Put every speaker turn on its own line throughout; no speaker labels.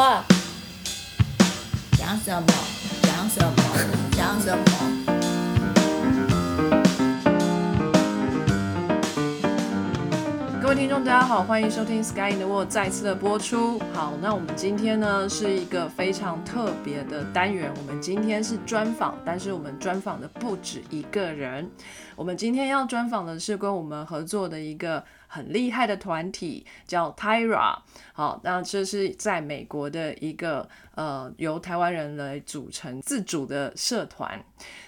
话，讲什么？讲什么？讲什么？
各位听众，大家好，欢迎收听《Sky in the World》再次的播出。好，那我们今天呢是一个非常特别的单元，我们今天是专访，但是我们专访的不止一个人。我们今天要专访的是跟我们合作的一个很厉害的团体，叫 Tyra。好，那这是在美国的一个呃由台湾人来组成自主的社团。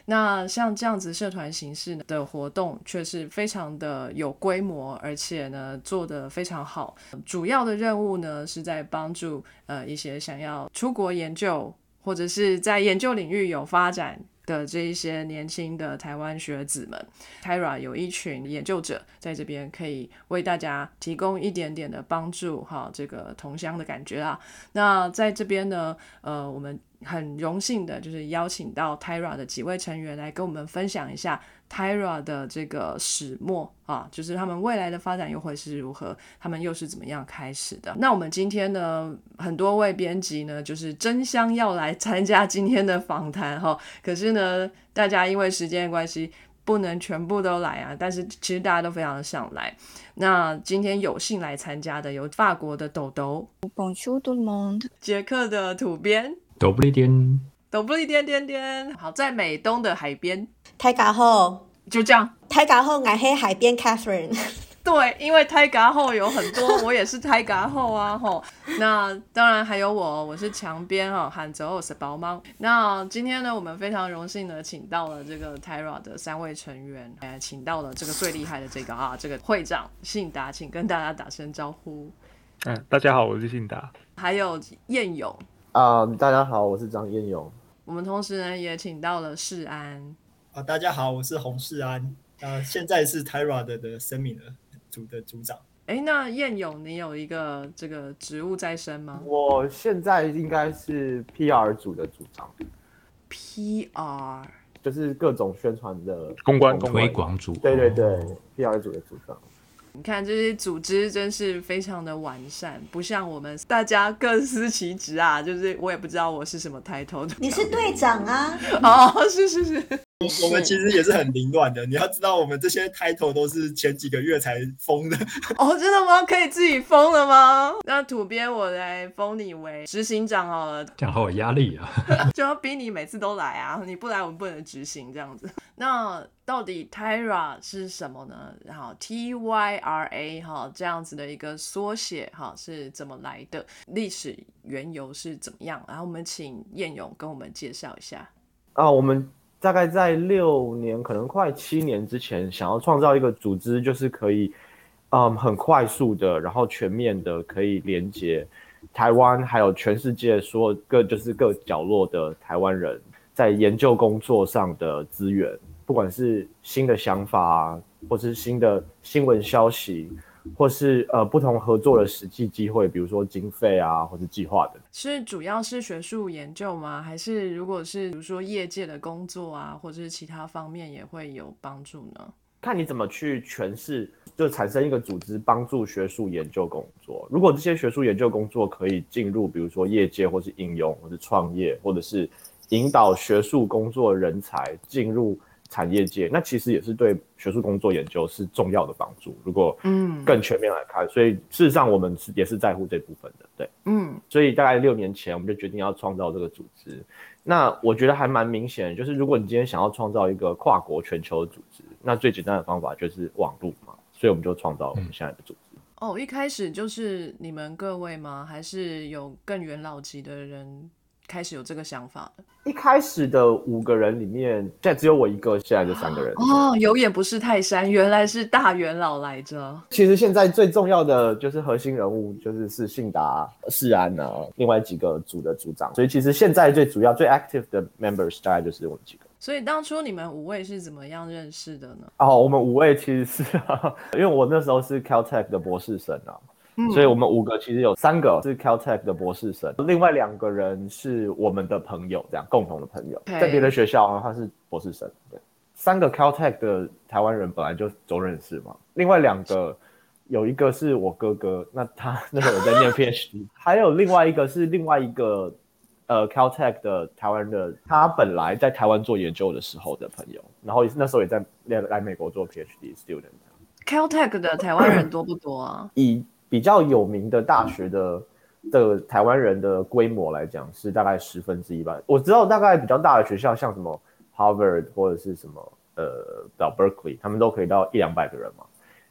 那像这样子社团形式的活动，却是非常的有规模，而且呢做得非常好。主要的任务呢是在帮助呃一些想要出国研究，或者是在研究领域有发展。的这一些年轻的台湾学子们，Tyra 有一群研究者在这边，可以为大家提供一点点的帮助，哈，这个同乡的感觉啊。那在这边呢，呃，我们很荣幸的就是邀请到 Tyra 的几位成员来跟我们分享一下 Tyra 的这个始末啊，就是他们未来的发展又会是如何，他们又是怎么样开始的。那我们今天呢，很多位编辑呢，就是争相要来参加今天的访谈哈，可是呢，大家因为时间的关系。不能全部都来啊，但是其实大家都非常的想来。那今天有幸来参加的有法国的豆豆
Bonjour tout le monde，
捷克的土编
都不一点，
都不一点点点，好，在美东的海边，
大家好，
就这样。
大家好，我係海边 Catherine。
对，因为胎嘎后有很多，我也是胎嘎后啊吼。那当然还有我，我是墙边哈，喊着我是包猫。那今天呢，我们非常荣幸的请到了这个 Tyra 的三位成员，哎，请到了这个最厉害的这个啊，这个会长信达，请跟大家打声招呼。
嗯，大家好，我是信达。
还有燕勇
啊、大家好，我是张彦勇。
我们同时呢也请到了世安。
啊，大家好，我是洪世安，呃，现在是 Tyra 的的 Seminar 组的组长。
哎，那彦勇，你有一个这个职务在身吗
我现在应该是 PR 组的组长
，？PR
就是各种宣传的
公关公
推广组，
对对对，PR 组的组长。
你看这些组织真是非常的完善，不像我们大家各司其职啊。就是我也不知道我是什么 title 的。
你是队长啊？
哦，是是是，
我们其实也是很凌乱的，你要知道，我们这些 title 都是前几个月才封的。
哦，真的吗？可以自己封了吗？那土鳖我来封你为执行长好了，
这样好有压力啊！
就要逼你每次都来啊！你不来，我们不能执行这样子。那到底 Tyra 是什么呢？然后 T Y R A 哈这样子的一个缩写哈是怎么来的？历史缘由是怎么样？然后我们请燕勇跟我们介绍一下。
啊，我们大概在六年，可能快七年之前，想要创造一个组织，就是可以，嗯，很快速的，然后全面的，可以连接台湾还有全世界所有各就是各角落的台湾人在研究工作上的资源，不管是新的想法啊，或是新的新闻消息，或是呃不同合作的实际机会，比如说经费啊，或是计划等。
是主要是学术研究吗？还是如果是比如说业界的工作啊，或者是其他方面也会有帮助呢？
看你怎么去诠释，就产生一个组织帮助学术研究工作。如果这些学术研究工作可以进入，比如说业界，或是应用，或是创业，或者是引导学术工作人才进入产业界，那其实也是对学术工作研究是重要的帮助。如果
嗯
更全面来看，所以事实上我们是也是在乎这部分的，对。
嗯
所以大概六年前，我们就决定要创造这个组织。那我觉得还蛮明显，就是如果你今天想要创造一个跨国全球的组织，那最简单的方法就是网络嘛。所以我们就创造我们现在的组织。
哦，一开始就是你们各位吗？还是有更元老级的人开始有这个想法的？
一开始的五个人里面，现在只有我一个，现在就三个人。
哦，有眼不识泰山，原来是大元老来着。
其实现在最重要的就是核心人物，就是是信达、世安啊，另外几个组的组长。所以其实现在最主要、最 active 的 members 大概就是我们几个。
所以当初你们五位是怎么样认识的呢？
哦，我们五位其实是，因为我那时候是 Caltech 的博士生啊，所以我们五个其实有三个是 Caltech 的博士生，另外两个人是我们的朋友，这样共同的朋友。在别的学校啊他是博士生，对，三个 Caltech 的台湾人本来就都认识嘛，另外两个有一个是我哥哥，那他那时候有在念 PhD，还有另外一个是另外一个呃 Caltech 的台湾的，他本来在台湾做研究的时候的朋友，然后那时候也在来来美国做 PhD student。
Caltech 的台湾人多不多啊？
以比较有名的大学的的台湾人的规模来讲，是大概十分之一吧。我知道大概比较大的学校，像什么 Harvard 或者是什么呃到 Berkeley，他们都可以到一两百个人嘛。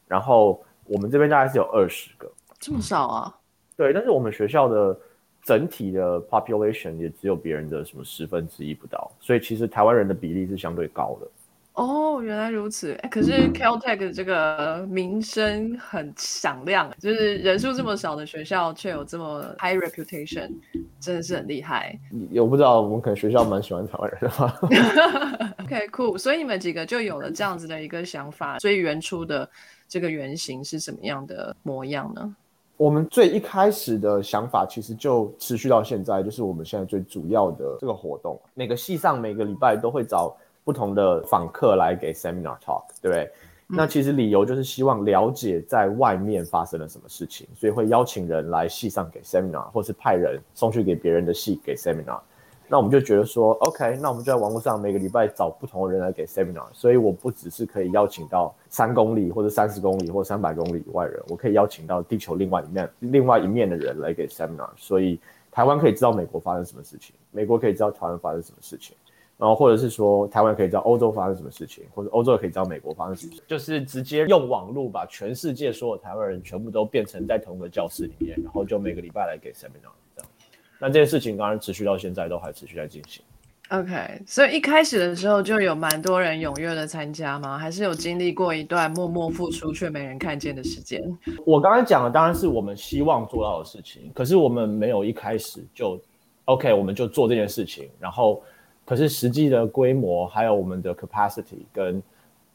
然后我们这边大概是有二十个，
这么少啊？
对，但是我们学校的整体的 population 也只有别人的什么十分之一不到，所以其实台湾人的比例是相对高的。
哦，原来如此。哎，可是 Caltech 的这个名声很响亮，就是人数这么少的学校，却有这么 high reputation，真的是很厉害。
我不知道，我们可能学校蛮喜欢台湾人的吧。
OK，cool、所以你们几个就有了这样子的一个想法。所以原初的这个原型是什么样的模样呢？
我们最一开始的想法，其实就持续到现在，就是我们现在最主要的这个活动。每个系上每个礼拜都会找不同的访客来给 seminar talk，对不对？那其实理由就是希望了解在外面发生了什么事情，所以会邀请人来系上给 seminar，或是派人送去给别人的系给 seminar。那我们就觉得说，OK，那我们就在网络上每个礼拜找不同的人来给 seminar，所以我不只是可以邀请到三公里或者三十公里或三百公里以外人，我可以邀请到地球另外一面另外一面的人来给 seminar，所以台湾可以知道美国发生什么事情，美国可以知道台湾发生什么事情，然后或者是说台湾可以知道欧洲发生什么事情，或者欧洲也可以知道美国发生什么事情，就是直接用网络把全世界所有台湾人全部都变成在同一个教室里面，然后就每个礼拜来给 seminar 这样。那这件事情当然持续到现在都还持续在进行。
OK，所以一开始的时候就有蛮多人踊跃的参加吗？还是有经历过一段默默付出却没人看见的时间？
我刚刚讲的当然是我们希望做到的事情，可是我们没有一开始就 OK，我们就做这件事情，然后可是实际的规模还有我们的 capacity 跟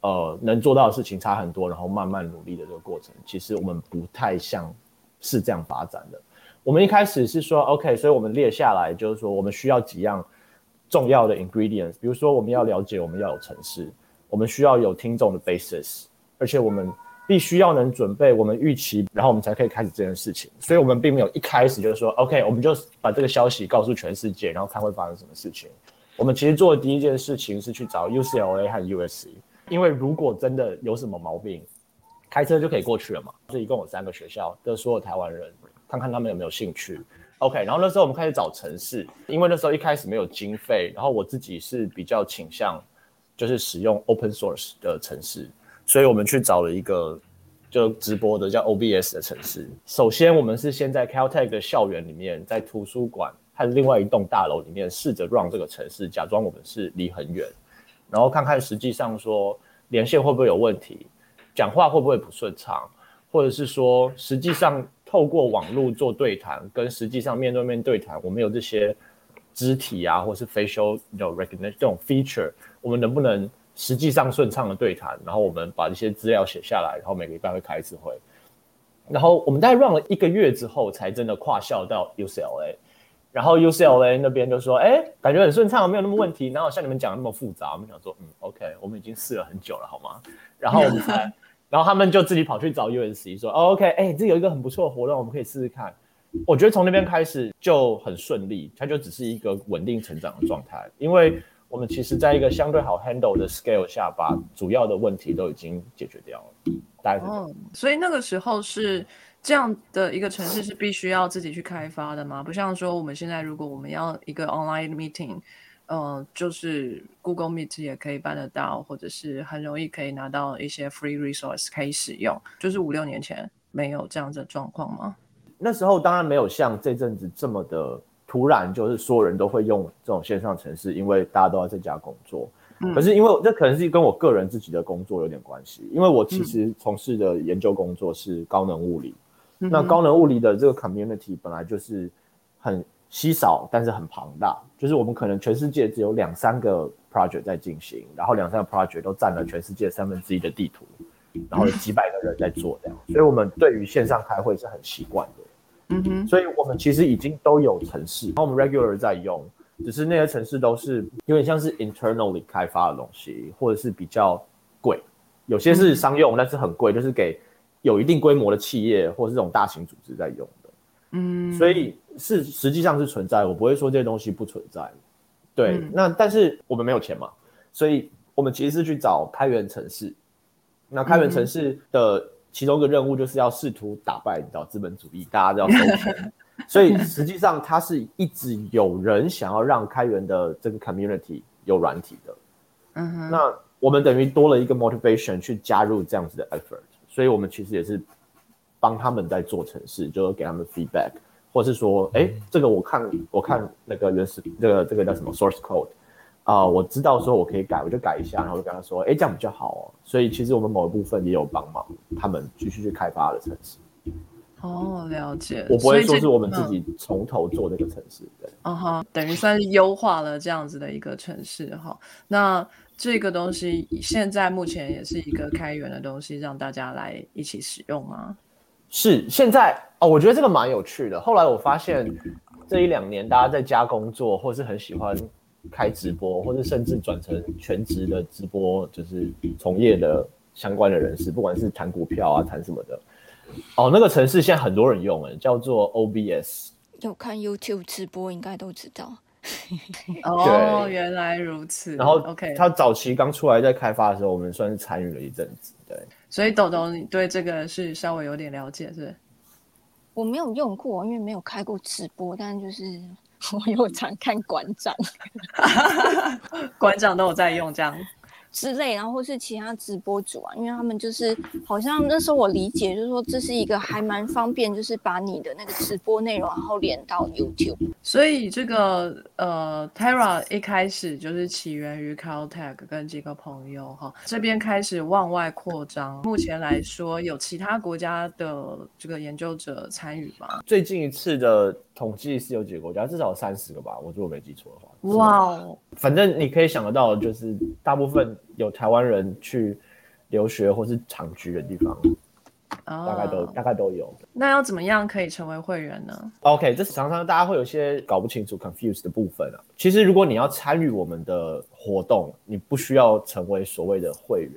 呃能做到的事情差很多，然后慢慢努力的这个过程，其实我们不太像是这样发展的。我们一开始是说 OK，所以我们列下来就是说我们需要几样重要的 ingredients，比如说我们要了解我们要有城市，我们需要有听众的 basis，而且我们必须要能准备我们预期，然后我们才可以开始这件事情。所以我们并没有一开始就是说 OK，我们就把这个消息告诉全世界，然后看会发生什么事情。我们其实做的第一件事情是去找 UCLA 和 USC，因为如果真的有什么毛病，开车就可以过去了嘛。这一共有三个学校的所有台湾人，看看他们有没有兴趣。OK，然后那时候我们开始找城市，因为那时候一开始没有经费，然后我自己是比较倾向就是使用 open source 的城市，所以我们去找了一个就直播的叫 OBS 的城市。首先，我们是先在 Caltech 的校园里面，在图书馆和另外一栋大楼里面试着让这个城市，假装我们是离很远，然后看看实际上说连线会不会有问题，讲话会不会不顺畅，或者是说实际上透过网络做对谈，跟实际上面对面对谈，我们有这些肢体啊，或是 facial 有 recognition 这种 feature，我们能不能实际上顺畅的对谈？然后我们把这些资料写下来，然后每个礼拜会开一次会。然后我们大概 run 了一个月之后，才真的跨校到 UCLA。然后 UCLA 那边就说：“哎，感觉很顺畅，没有那么问题，哪有像你们讲的那么复杂？”我们想说：“嗯，OK，我们已经试了很久了，好吗？”然后我们才，然后他们就自己跑去找 USC 说：“哦，OK，哎，这有一个很不错的活动，我们可以试试看。”我觉得从那边开始就很顺利，它就只是一个稳定成长的状态，因为我们其实在一个相对好 handle 的 scale 下，把主要的问题都已经解决掉了。大概。
哦，所以那个时候是这样的一个城市是必须要自己去开发的吗？不像说我们现在如果我们要一个 online meeting，呃，就是 Google Meet 也可以办得到，或者是很容易可以拿到一些 free resource 可以使用。就是五六年前没有这样子的状况吗？
那时候当然没有像这阵子这么的突然，就是所有人都会用这种线上城市，因为大家都要在家工作。
嗯
可是因为这可能是跟我个人自己的工作有点关系，因为我其实从事的研究工作是高能物理，那
嗯哼。
高能物理的这个 community 本来就是很稀少，但是很庞大，就是我们可能全世界只有两三个 project 在进行，然后两三个 project 都占了全世界三分之一的地图，然后有几百个人在做这样，所以我们对于线上开会是很习惯的。
嗯哼，
所以我们其实已经都有城市，然后我们 regular 在用，只是那些城市都是有点像是 internally 开发的东西，或者是比较贵，有些是商用，但是很贵，就是给有一定规模的企业或是这种大型组织在用的。
嗯，
所以是实际上是存在，我不会说这些东西不存在。对，
嗯
那但是我们没有钱嘛，所以我们其实是去找开源城市。那开源城市的其中一个任务就是要试图打败你知道资本主义，大家都要收钱。所以 实际上它是一直有人想要让开源的这个 community 有软体的。
嗯哼，
那我们等于多了一个 motivation 去加入这样子的 effort，所以我们其实也是帮他们在做城市，就是给他们 feedback，或是说，哎，这个我看我看那个原始这个这个叫什么 source code 啊、我知道说我可以改，我就改一下，然后就跟他说，哎，这样比较好哦。所以其实我们某一部分也有帮忙他们继续去开发的城市，
哦，了解。
我不会说是我们自
嗯
己从头做这个城市，对。
嗯哼，等于算是优化了这样子的一个城市哈。那这个东西现在目前也是一个开源的东西，让大家来一起使用吗？
是现在哦，我觉得这个蛮有趣的。后来我发现这一两年大家在家工作，或是很喜欢开直播，或是甚至转成全职的直播，就是从业的相关的人士，不管是谈股票啊，谈什么的。哦，那个城市现在很多人用，哎，叫做 OBS。
有看 YouTube 直播应该都知道。
哦，原来如此。
然后
OK，
他早期刚出来在开发的时候，我们算是参与了一阵子。对，
所以豆豆你对这个是稍微有点了解，是不是？
我没有用过，因为没有开过直播，但就是 我有常看馆长
馆长都有在用这样。
之类，然后或是其他直播主啊，因为他们就是好像那时候我理解就是说这是一个还蛮方便，就是把你的那个直播内容然后连到 YouTube。
所以这个呃，Terra 一开始就是起源于 Caltech 跟几个朋友哈，这边开始往外扩张。目前来说，有其他国家的这个研究者参与吗？
最近一次的统计是有几个国家，至少三十个吧，我如果没记错的话。
哇哦，
反正你可以想得到，就是大部分有台湾人去留学或是长居的地方，大概都、
啊
大概都有。
那要怎么样可以成为会员呢
？OK，这常常大家会有一些搞不清楚、confused 的部分啊。其实如果你要参与我们的活动，你不需要成为所谓的会员，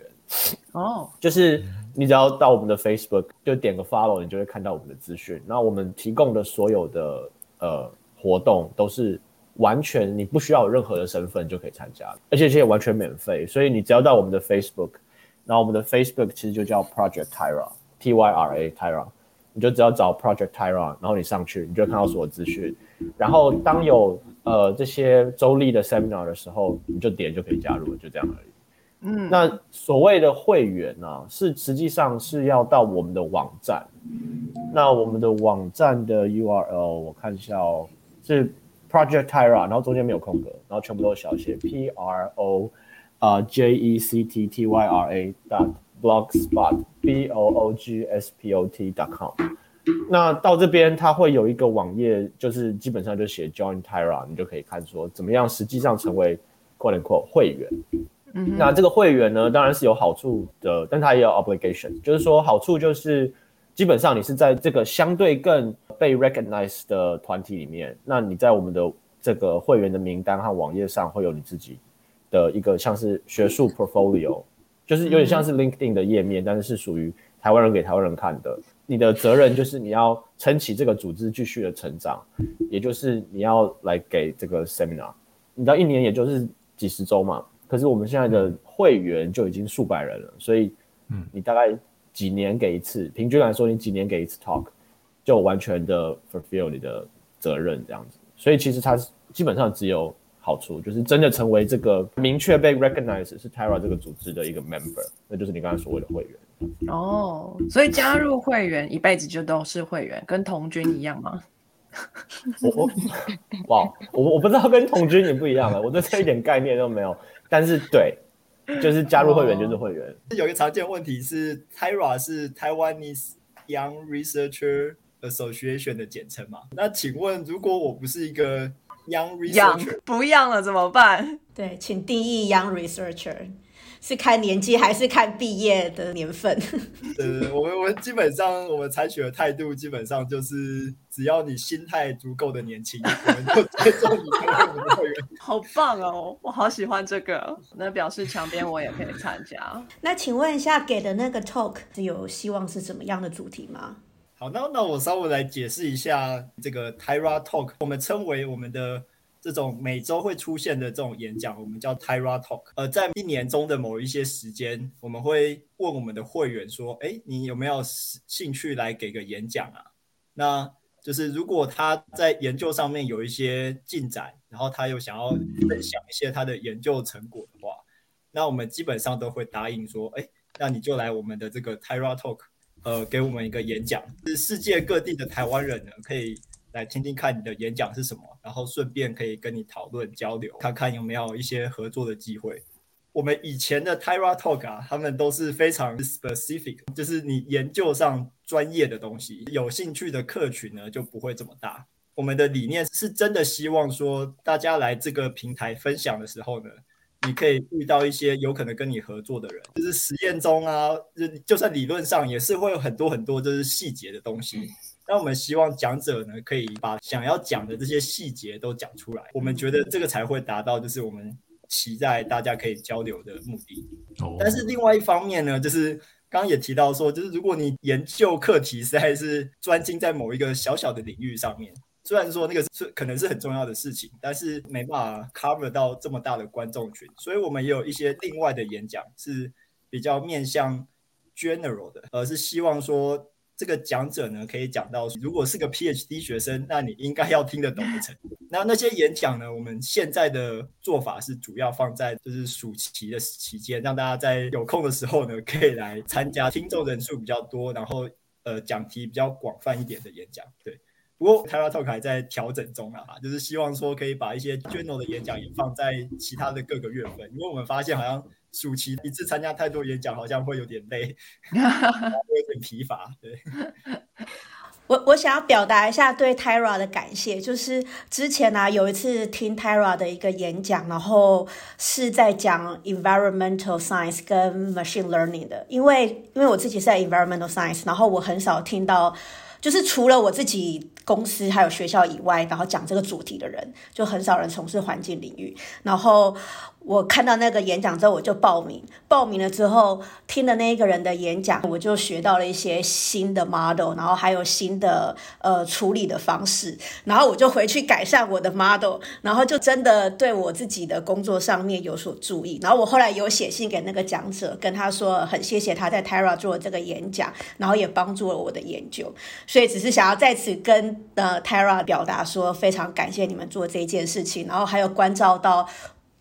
哦，
就是你只要到我们的 Facebook 就点个 follow，你就会看到我们的资讯。那我们提供的所有的呃活动都是完全你不需要有任何的身份就可以参加，而且这些完全免费。所以你只要到我们的 Facebook，然后我们的 Facebook 其实就叫 Project Tyra，T Y R A Tyra，你就只要找 Project Tyra，然后你上去，你就看到所有资讯。然后当有呃这些周历的 seminar 的时候，你就点就可以加入了，就这样而已。
嗯，
那所谓的会员呢、是实际上是要到我们的网站。那我们的网站的 URL 我看一下哦，是 Project Tyra，然后中间没有空格，然后全部都是小写 P R O 啊、J E C T T Y R A dot blogspot B O O G S P O T dot com。那到这边，它会有一个网页，就是基本上就写 Join Tyra，你就可以看说怎么样实际上成为 quote unquote 会员。
嗯
那这个会员呢，当然是有好处的，但它也有 obligation，就是说好处就是基本上你是在这个相对更被 recognize 的团体里面，那你在我们的这个会员的名单和网页上会有你自己的一个像是学术 portfolio，就是有点像是 LinkedIn 的页面，但是是属于台湾人给台湾人看的。你的责任就是你要撑起这个组织继续的成长，也就是你要来给这个 seminar，你知道一年也就是几十周嘛，可是我们现在的会员就已经数百人了，所以，
嗯。
你大概几年给一次，平均来说，你几年给一次 talk，就完全的 fulfill 你的责任这样子。所以其实它是基本上只有好处，就是真的成为这个明确被 recognize 是 Tyra 这个组织的一个 member，那就是你刚才所谓的会员。
哦，所以加入会员一辈子就都是会员，跟童军一样吗？
我我哇，我我不知道跟童军也不一样了，我对这一点概念都没有。但是对，就是加入会员就是会员。
有一个常见问题是，Tyra 是 Taiwanese Young Researcher Association 的简称嘛？那请问，如果我不是一个 Young Researcher，
不一样了怎么办？
对，请定义 young researcher。是看年纪还是看毕业的年份？
对，我们我们基本上我们采取的态度，基本上就是只要你心态足够的年轻，我们就接受你成为我们的会员。
好棒哦，我好喜欢这个。那表示墙边我也可以参加。
那请问一下，给的那个 talk 有希望是怎么样的主题吗？
好，那那我稍微来解释一下这个 Tyra Talk，我们称为我们的这种每周会出现的这种演讲，我们叫 Tyra Talk。呃，在一年中的某一些时间，我们会问我们的会员说：“哎，你有没有兴趣来给个演讲啊？”那就是如果他在研究上面有一些进展，然后他又想要分享一些他的研究成果的话，那我们基本上都会答应说：“哎，那你就来我们的这个 Tyra Talk。”呃，给我们一个演讲，是世界各地的台湾人呢，可以来听听看你的演讲是什么，然后顺便可以跟你讨论交流，看看有没有一些合作的机会。我们以前的 Tyra Talk 啊，他们都是非常 specific，就是你研究上专业的东西，有兴趣的客群呢就不会这么大。我们的理念是真的希望说，大家来这个平台分享的时候呢。你可以遇到一些有可能跟你合作的人，就是实验中啊，就就算理论上也是会有很多很多就是细节的东西。那我们希望讲者呢，可以把想要讲的这些细节都讲出来。我们觉得这个才会达到就是我们期待大家可以交流的目的。但是另外一方面呢，就是刚刚也提到说，就是如果你研究课题实在是专精在某一个小小的领域上面。虽然说那个是可能是很重要的事情，但是没办法 cover 到这么大的观众群，所以我们也有一些另外的演讲是比较面向 general 的，而是希望说这个讲者呢可以讲到，如果是个 PhD 学生，那你应该要听得懂的程度。那那些演讲呢，我们现在的做法是主要放在就是暑期的期间，让大家在有空的时候呢可以来参加，听众人数比较多，然后呃讲题比较广泛一点的演讲，对。不过 Tyra Talk 还在调整中啊，就是希望说可以把一些 General 的演讲也放在其他的各个月份，因为我们发现好像暑期一次参加太多演讲，好像会有点累，会有点疲乏。对，
我我想要表达一下对 Tyra 的感谢，就是之前呢有一次听 Tyra 的一个演讲，然后是在讲 Environmental Science 跟 Machine Learning 的，因为因为我自己是在 Environmental Science，然后我很少听到。就是除了我自己公司还有学校以外，然后讲这个主题的人，就很少人从事环境领域。然后我看到那个演讲之后，我就报名。报名了之后，听了那一个人的演讲，我就学到了一些新的 model，然后还有新的呃处理的方式。然后我就回去改善我的 model，然后就真的对我自己的工作上面有所注意。然后我后来有写信给那个讲者，跟他说很谢谢他在 Terra 做这个演讲，然后也帮助了我的研究。所以只是想要在此跟呃 Tara 表达说，非常感谢你们做这件事情，然后还有关照到，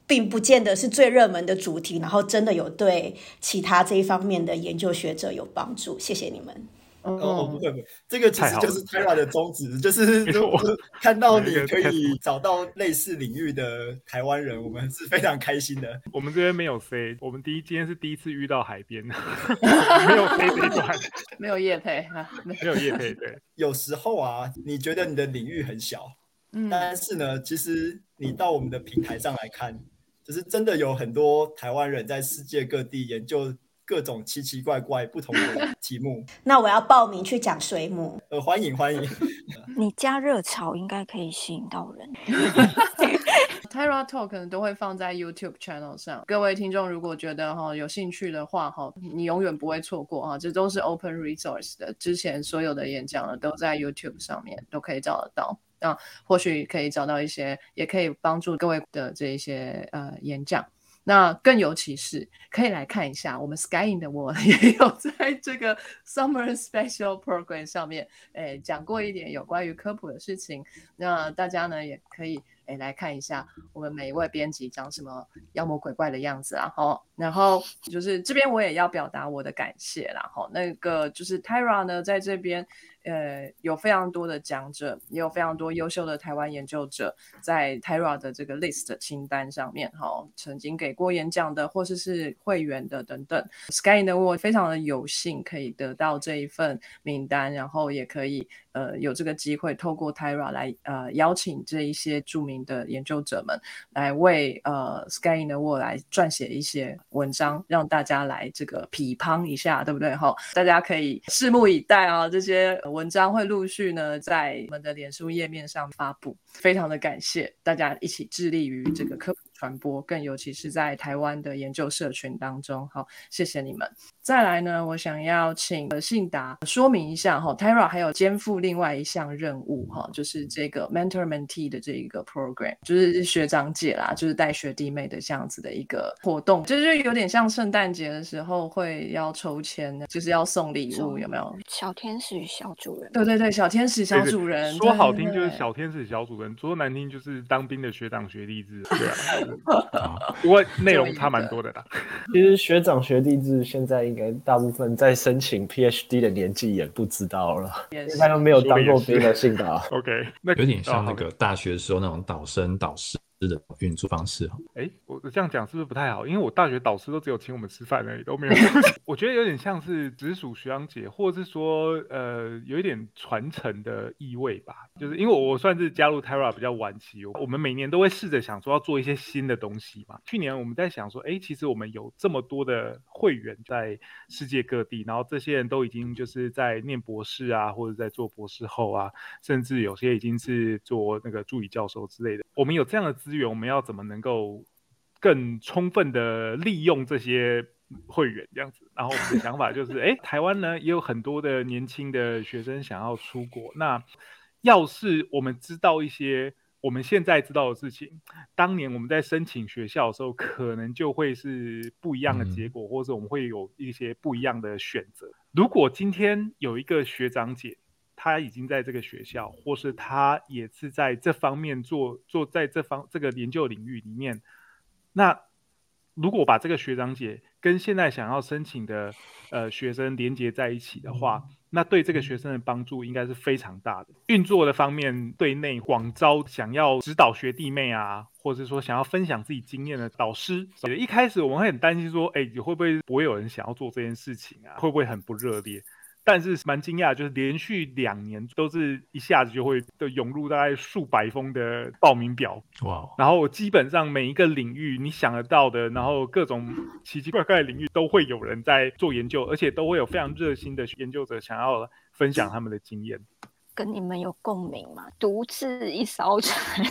并不见得是最热门的主题，然后真的有对其他这一方面的研究学者有帮助，谢谢你们。
哦，不会不会，这个其实就是 Tyra 的宗旨，就是 如果看到你可以找到类似领域的台湾人，我们是非常开心的。
我们这边没有飞，我们第一今天是第一次遇到海边，没有飞这一段，
没有叶配
啊，没有叶配。对，
有时候啊，你觉得你的领域很小，嗯，但是呢，其实你到我们的平台上来看，就是真的有很多台湾人在世界各地研究。各种奇奇怪怪不同的题目，
那我要报名去讲水母。
呃，欢迎欢迎。
你加热潮应该可以吸引到人。
Terra Talk 可能都会放在 YouTube channel 上。各位听众如果觉得哈有兴趣的话哈，你永远不会错过哈，这都是 Open Resource 的。之前所有的演讲呢都在 YouTube 上面都可以找得到。那或许可以找到一些，也可以帮助各位的这一些呃演讲。那更尤其是可以来看一下，我们 Sky in the World 也有在这个 Summer Special Program 上面，诶讲过一点有关于科普的事情。那大家呢也可以诶来看一下我们每一位编辑长什么妖魔鬼怪的样子啊。好，然后就是这边我也要表达我的感谢啦。好，那个就是 Tyra 呢在这边。呃有非常多的讲者，也有非常多优秀的台湾研究者在 Tyra 的这个 list 清单上面，哈，曾经给过演讲的或者是会员的等等。Sky in the World 非常的有幸可以得到这一份名单，然后也可以。呃，有这个机会透过 Tyra 来呃邀请这一些著名的研究者们来为呃 Sky in the World 来撰写一些文章，让大家来这个批判一下，对不对？哈，大家可以拭目以待啊！这些文章会陆续呢在我们的脸书页面上发布。非常的感谢大家一起致力于这个科普传播，更尤其是在台湾的研究社群当中。好，谢谢你们。再来呢，我想要请信达说明一下哈，Tara 还有肩负另外一项任务哈，就是这个 mentor mentee 的这一个 program，就是学长姐啦，就是带学弟妹的这样子的一个活动，就是有点像圣诞节的时候会要抽签，就是要送礼物，有没有？
小天使小主人。
对对对，小天使小主人。
说好听就是小天使小主人。说难听就是当兵的学长学弟制，对啊，不过内容差蛮多的啦。
其实学长学弟制现在应该大部分在申请 PhD 的年纪也不知道了，因为他都没有当过兵的性格。
OK，
那有点像那个大学时候那种导生导师。的运作方式
哎，我我这样讲是不是不太好？因为我大学导师都只有请我们吃饭而已，都没有。我觉得有点像是直属学长姐，或者是说，呃，有一点传承的意味吧。就是因为我算是加入 Terra 比较晚期，我们每年都会试着想说要做一些新的东西嘛。去年我们在想说，哎，其实我们有这么多的会员在世界各地，然后这些人都已经就是在念博士啊，或者在做博士后啊，甚至有些已经是做那个助理教授之类的。我们有这样的资。资源我们要怎么能够更充分的利用这些会员这样子？然后我们的想法就是，哎，台湾呢也有很多的年轻的学生想要出国。那要是我们知道一些我们现在知道的事情，当年我们在申请学校的时候，可能就会是不一样的结果，或者我们会有一些不一样的选择。如果今天有一个学长姐。他已经在这个学校，或是他也是在这方面做做在这方这个研究领域里面。那如果把这个学长姐跟现在想要申请的呃学生连接在一起的话，那对这个学生的帮助应该是非常大的。运作的方面，对内广招想要指导学弟妹啊，或者说想要分享自己经验的导师。一开始我们会很担心说，哎，会不会不会有人想要做这件事情啊？会不会很不热烈？但是蛮惊讶，就是连续两年都是一下子就会的涌入大概数百封的报名表，哇！然后基本上每一个领域你想得到的，然后各种奇奇怪怪的领域都会有人在做研究，而且都会有非常热心的研究者想要分享他们的经验。
跟你们有共鸣嘛？独自一艘船，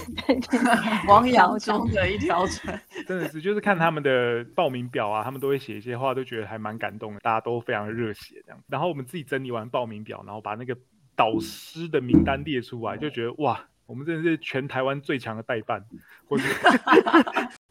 汪洋 中的一条船，
真的是就是看他们的报名表啊，他们都会写一些话，都觉得还蛮感动的，大家都非常热血这样。然后我们自己整理完报名表，然后把那个导师的名单列出来，就觉得哇，我们真的是全台湾最强的代办，或者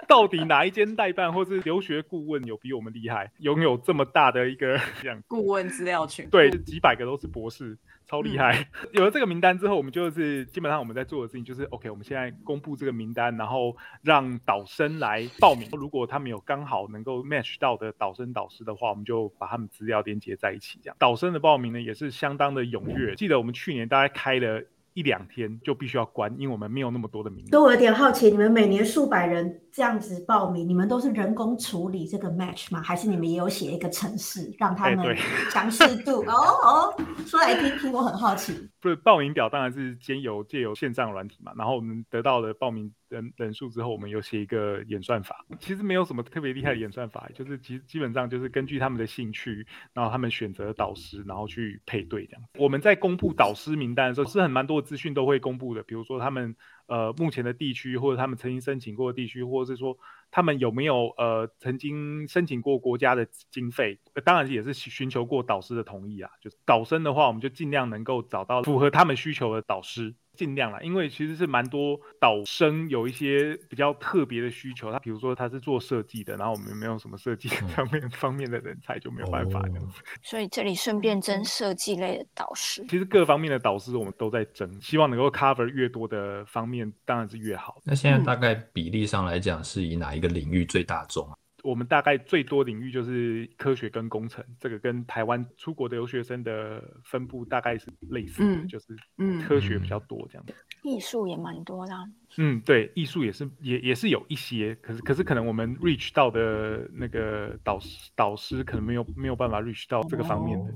到底哪一间代办或是留学顾问有比我们厉害，拥有这么大的一个 这样
顾问资料群？
对，几百个都是博士。超厉害！有了这个名单之后，我们就是基本上我们在做的事情就是，OK，我们现在公布这个名单，然后让导生来报名。如果他们有刚好能够 match 到的导生导师的话，我们就把他们资料连接在一起。这样导生的报名呢，也是相当的踊跃。记得我们去年大概开了。一两天就必须要关，因为我们没有那么多的名额。
都我有点好奇，你们每年数百人这样子报名，你们都是人工处理这个 match 吗？还是你们也有写一个程式让他们强势度？哦哦，说来听听，我很好奇。
不是报名表当然是兼有借由线上软体嘛，然后我们得到了报名。人人数之后，我们有写一个演算法，其实没有什么特别厉害的演算法，就是基基本上就是根据他们的兴趣，然后他们选择导师，然后去配对这样。我们在公布导师名单的时候，是很蛮多资讯都会公布的，比如说他们呃目前的地区，或者他们曾经申请过的地区，或者是说他们有没有呃曾经申请过国家的经费，当然也是寻求过导师的同意啊。就是导生的话，我们就尽量能够找到符合他们需求的导师。尽量啦，因为其实是蛮多导生有一些比较特别的需求，他比如说他是做设计的，然后我们没有什么设计 方面方面的人才，就没有办法这样子。
所以这里顺便征设计类的导师。
其实各方面的导师我们都在征，希望能够 cover 越多的方面，当然是越好。
那现在大概比例上来讲，是以哪一个领域最大众啊？
我们大概最多领域就是科学跟工程，这个跟台湾出国的留学生的分布大概是类似的，
嗯
就是
嗯
科学比较多这样。
艺术也蛮多的啊、
嗯，对，艺术也是也也是有一些，可是可是可能我们 reach 到的那个导师导师可能没有没有办法 reach 到这个方面的。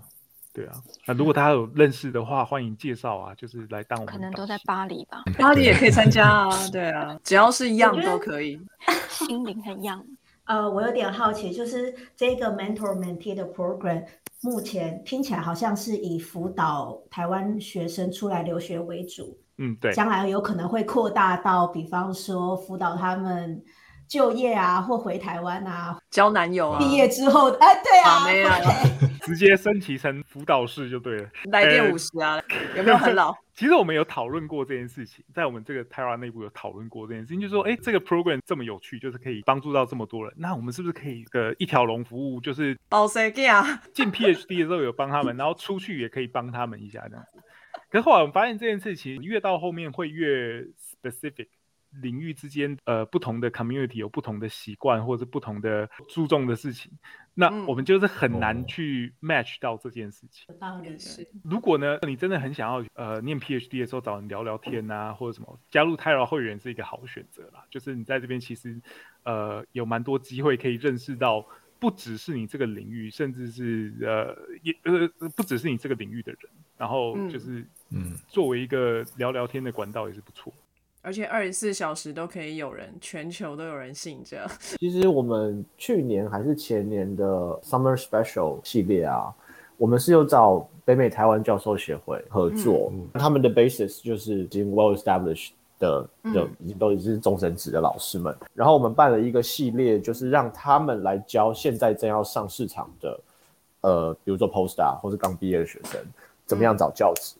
对啊，那如果大家有认识的话，欢迎介绍啊，就是来当我们
可能都在巴黎吧，
巴黎也可以参加啊，对啊，只要是一样都可以。
心灵很样。
呃，我有点好奇，就是这个 mentor mentee 的 program，目前听起来好像是以辅导台湾学生出来留学为主，
嗯，对，
将来有可能会扩大到，比方说辅导他们就业啊，或回台湾啊，
交男友啊，
毕业之后，哎，对啊，
没有啊，
直接升级成辅导室就对了。
来电
呃
五十啊，有没有很老？
其实我们有讨论过这件事情，在我们这个 Terra 内部有讨论过这件事情，就是说，哎，这个 program 这么有趣，就是可以帮助到这么多人，那我们是不是可以个一条龙服务，就是
包谁给啊？
进 PhD 的时候有帮他们，然后出去也可以帮他们一下这样子。可是后来我们发现这件事情越到后面会越 specific，领域之间呃不同的 community 有不同的习惯或者是不同的注重的事情，那
嗯
我们就是很难
哦
去 match 到这件事情。
有道理
是
如果呢，你真的很想要呃念 PhD 的时候找人聊聊天啊，或者什么，加入 Tyra 会员是一个好选择啦。就是你在这边其实呃有蛮多机会可以认识到，不只是你这个领域，甚至是呃也呃不只是你这个领域的人，然后
嗯
就是
嗯，
作为一个聊聊天的管道也是不错。
而且二十四小时都可以有人，全球都有人信着。
其实我们去年还是前年的 Summer Special 系列啊，我们是有找北美台湾教授协会合作，他们的 basis 就是已经 well established 的的已经都已经是终身职的老师们，然后我们办了一个系列，就是让他们来教现在正要上市场的，呃，比如说 postdoc 或是刚毕业的学生怎么样找教职。
嗯